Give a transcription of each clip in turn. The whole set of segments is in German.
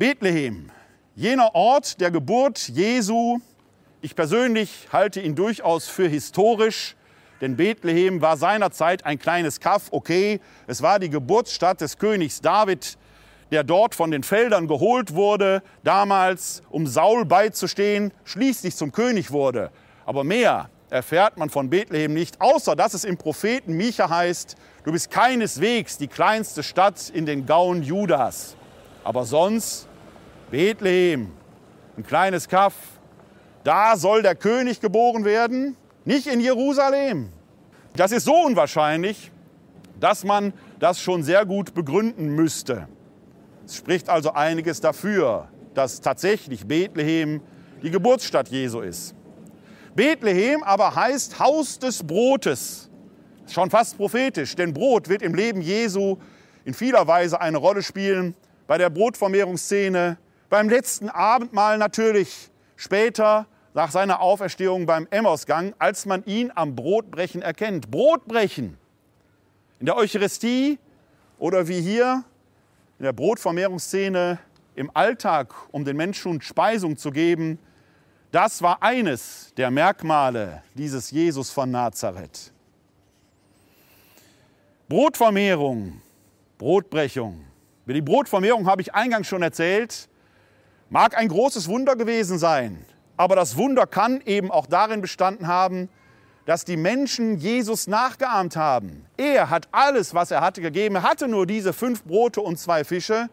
Bethlehem, jener Ort der Geburt Jesu. Ich persönlich halte ihn durchaus für historisch, denn Bethlehem war seinerzeit ein kleines Kaff, okay, es war die Geburtsstadt des Königs David, der dort von den Feldern geholt wurde, damals, um Saul beizustehen, schließlich zum König wurde. Aber mehr erfährt man von Bethlehem nicht, außer dass es im Propheten Micha heißt, du bist keineswegs die kleinste Stadt in den Gauen Judas. Aber sonst Bethlehem, ein kleines Kaff, da soll der König geboren werden, nicht in Jerusalem. Das ist so unwahrscheinlich, dass man das schon sehr gut begründen müsste. Es spricht also einiges dafür, dass tatsächlich Bethlehem die Geburtsstadt Jesu ist. Bethlehem aber heißt Haus des Brotes. Schon fast prophetisch, denn Brot wird im Leben Jesu in vieler Weise eine Rolle spielen. Bei der Brotvermehrungsszene, beim letzten Abendmahl natürlich, später nach seiner Auferstehung beim Emmausgang, als man ihn am Brotbrechen erkennt. Brotbrechen in der Eucharistie oder wie hier in der Brotvermehrungsszene im Alltag, um den Menschen Speisung zu geben, das war eines der Merkmale dieses Jesus von Nazareth. Brotvermehrung, Brotbrechung. Über die Brotvermehrung habe ich eingangs schon erzählt. Mag ein großes Wunder gewesen sein, aber das Wunder kann eben auch darin bestanden haben, dass die Menschen Jesus nachgeahmt haben. Er hat alles, was er hatte, gegeben. Er hatte nur diese fünf Brote und zwei Fische.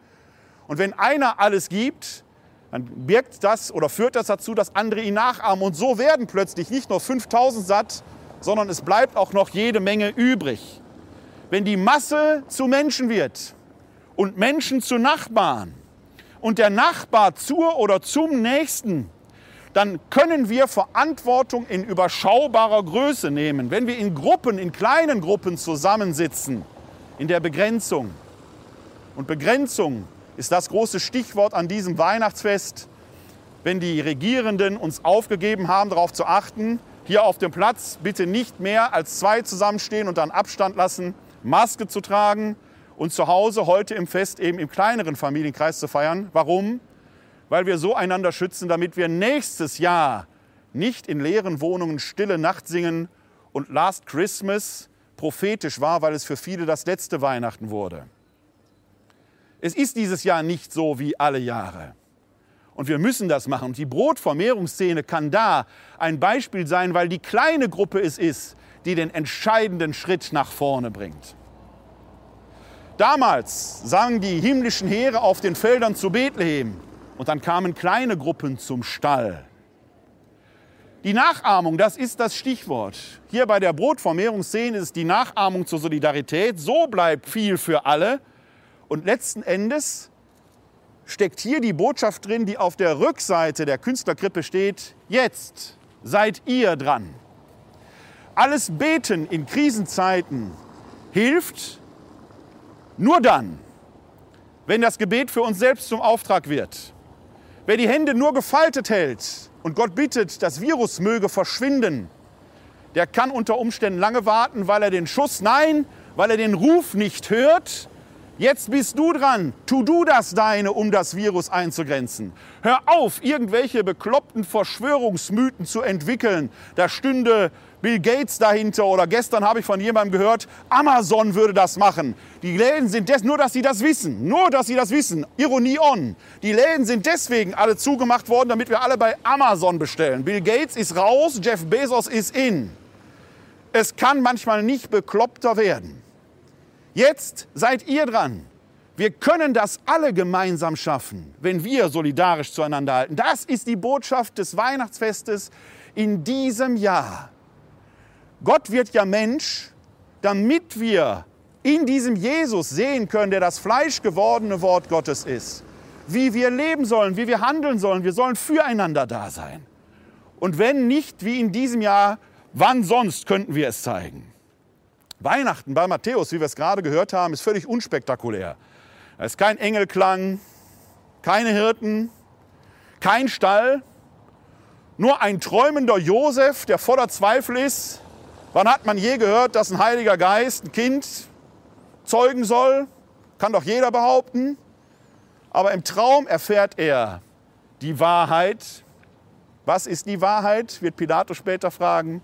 Und wenn einer alles gibt, dann birgt das oder führt das dazu, dass andere ihn nachahmen. Und so werden plötzlich nicht nur 5000 satt, sondern es bleibt auch noch jede Menge übrig. Wenn die Masse zu Menschen wird und Menschen zu Nachbarn und der Nachbar zur oder zum Nächsten dann können wir Verantwortung in überschaubarer Größe nehmen. Wenn wir in Gruppen, in kleinen Gruppen zusammensitzen, in der Begrenzung. Und Begrenzung ist das große Stichwort an diesem Weihnachtsfest. Wenn die Regierenden uns aufgegeben haben, darauf zu achten, hier auf dem Platz bitte nicht mehr als zwei zusammenstehen und dann Abstand lassen, Maske zu tragen und zu Hause heute im Fest eben im kleineren Familienkreis zu feiern. Warum? weil wir so einander schützen, damit wir nächstes Jahr nicht in leeren Wohnungen stille Nacht singen und Last Christmas prophetisch war, weil es für viele das letzte Weihnachten wurde. Es ist dieses Jahr nicht so wie alle Jahre. Und wir müssen das machen. Und die Brotvermehrungsszene kann da ein Beispiel sein, weil die kleine Gruppe es ist, die den entscheidenden Schritt nach vorne bringt. Damals sangen die himmlischen Heere auf den Feldern zu Bethlehem. Und dann kamen kleine Gruppen zum Stall. Die Nachahmung, das ist das Stichwort. Hier bei der Brotvermehrungsszene ist die Nachahmung zur Solidarität. So bleibt viel für alle. Und letzten Endes steckt hier die Botschaft drin, die auf der Rückseite der Künstlerkrippe steht. Jetzt seid ihr dran. Alles Beten in Krisenzeiten hilft nur dann, wenn das Gebet für uns selbst zum Auftrag wird. Wer die Hände nur gefaltet hält und Gott bittet, das Virus möge verschwinden, der kann unter Umständen lange warten, weil er den Schuss, nein, weil er den Ruf nicht hört. Jetzt bist du dran. Tu du das Deine, um das Virus einzugrenzen. Hör auf, irgendwelche bekloppten Verschwörungsmythen zu entwickeln. Da stünde Bill Gates dahinter oder gestern habe ich von jemandem gehört, Amazon würde das machen. Die Läden sind des, nur, dass sie das wissen, nur, dass sie das wissen. Ironie on. Die Läden sind deswegen alle zugemacht worden, damit wir alle bei Amazon bestellen. Bill Gates ist raus, Jeff Bezos ist in. Es kann manchmal nicht bekloppter werden. Jetzt seid ihr dran. Wir können das alle gemeinsam schaffen, wenn wir solidarisch zueinander halten. Das ist die Botschaft des Weihnachtsfestes in diesem Jahr. Gott wird ja Mensch, damit wir in diesem Jesus sehen können, der das fleischgewordene Wort Gottes ist, wie wir leben sollen, wie wir handeln sollen. Wir sollen füreinander da sein. Und wenn nicht wie in diesem Jahr, wann sonst könnten wir es zeigen? Weihnachten bei Matthäus, wie wir es gerade gehört haben, ist völlig unspektakulär. Es ist kein Engelklang, keine Hirten, kein Stall, nur ein träumender Josef, der voller Zweifel ist, Wann hat man je gehört, dass ein Heiliger Geist ein Kind zeugen soll? Kann doch jeder behaupten. Aber im Traum erfährt er die Wahrheit. Was ist die Wahrheit? wird Pilatus später fragen.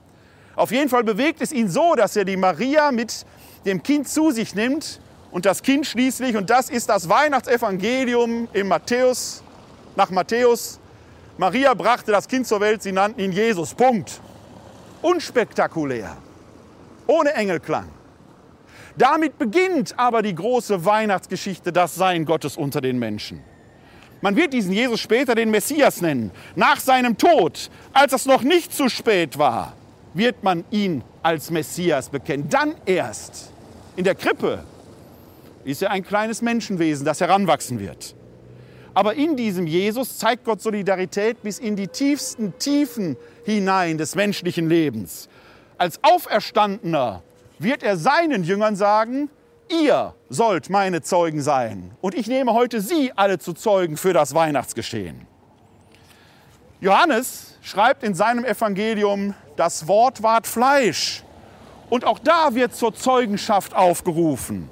Auf jeden Fall bewegt es ihn so, dass er die Maria mit dem Kind zu sich nimmt und das Kind schließlich, und das ist das Weihnachtsevangelium im Matthäus, nach Matthäus, Maria brachte das Kind zur Welt, sie nannten ihn Jesus. Punkt. Unspektakulär, ohne Engelklang. Damit beginnt aber die große Weihnachtsgeschichte, das Sein Gottes unter den Menschen. Man wird diesen Jesus später den Messias nennen. Nach seinem Tod, als es noch nicht zu spät war, wird man ihn als Messias bekennen. Dann erst in der Krippe ist er ein kleines Menschenwesen, das heranwachsen wird. Aber in diesem Jesus zeigt Gott Solidarität bis in die tiefsten Tiefen hinein des menschlichen Lebens. Als Auferstandener wird er seinen Jüngern sagen, ihr sollt meine Zeugen sein. Und ich nehme heute sie alle zu Zeugen für das Weihnachtsgeschehen. Johannes schreibt in seinem Evangelium, das Wort ward Fleisch. Und auch da wird zur Zeugenschaft aufgerufen.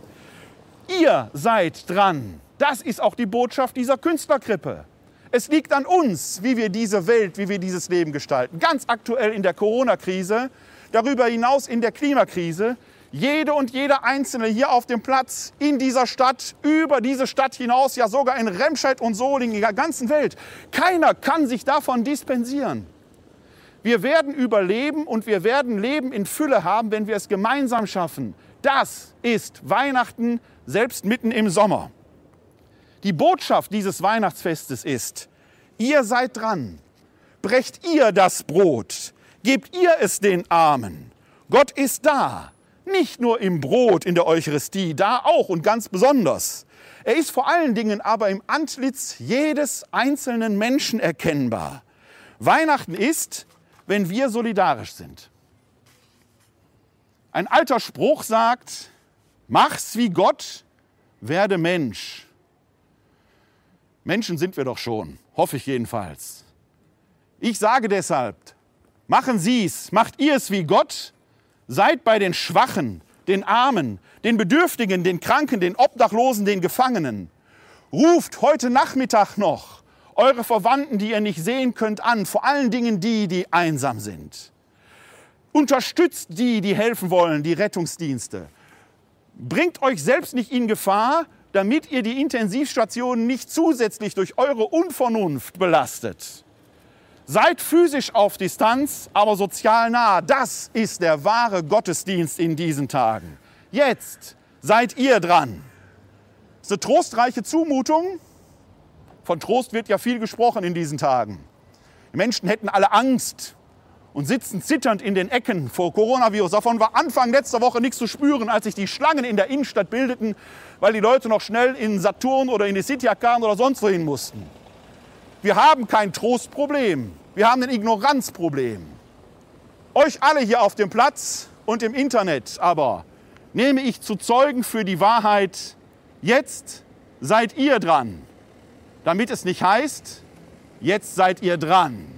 Ihr seid dran. Das ist auch die Botschaft dieser Künstlerkrippe. Es liegt an uns, wie wir diese Welt, wie wir dieses Leben gestalten. Ganz aktuell in der Corona-Krise, darüber hinaus in der Klimakrise. Jede und jeder Einzelne hier auf dem Platz, in dieser Stadt, über diese Stadt hinaus, ja sogar in Remscheid und Solingen, in der ganzen Welt. Keiner kann sich davon dispensieren. Wir werden überleben und wir werden Leben in Fülle haben, wenn wir es gemeinsam schaffen. Das ist Weihnachten selbst mitten im Sommer. Die Botschaft dieses Weihnachtsfestes ist, ihr seid dran, brecht ihr das Brot, gebt ihr es den Armen. Gott ist da, nicht nur im Brot, in der Eucharistie, da auch und ganz besonders. Er ist vor allen Dingen aber im Antlitz jedes einzelnen Menschen erkennbar. Weihnachten ist, wenn wir solidarisch sind. Ein alter Spruch sagt, mach's wie Gott, werde Mensch. Menschen sind wir doch schon, hoffe ich jedenfalls. Ich sage deshalb, machen Sie es, macht ihr es wie Gott, seid bei den Schwachen, den Armen, den Bedürftigen, den Kranken, den Obdachlosen, den Gefangenen. Ruft heute Nachmittag noch eure Verwandten, die ihr nicht sehen könnt, an, vor allen Dingen die, die einsam sind. Unterstützt die, die helfen wollen, die Rettungsdienste. Bringt euch selbst nicht in Gefahr, damit ihr die Intensivstationen nicht zusätzlich durch eure Unvernunft belastet. Seid physisch auf Distanz, aber sozial nah. Das ist der wahre Gottesdienst in diesen Tagen. Jetzt seid ihr dran. Das ist eine trostreiche Zumutung. Von Trost wird ja viel gesprochen in diesen Tagen. Die Menschen hätten alle Angst und sitzen zitternd in den Ecken vor Coronavirus. Davon war Anfang letzter Woche nichts zu spüren, als sich die Schlangen in der Innenstadt bildeten, weil die Leute noch schnell in Saturn oder in die Cityak kamen oder sonst wohin mussten. Wir haben kein Trostproblem, wir haben ein Ignoranzproblem. Euch alle hier auf dem Platz und im Internet aber nehme ich zu Zeugen für die Wahrheit, jetzt seid ihr dran, damit es nicht heißt, jetzt seid ihr dran.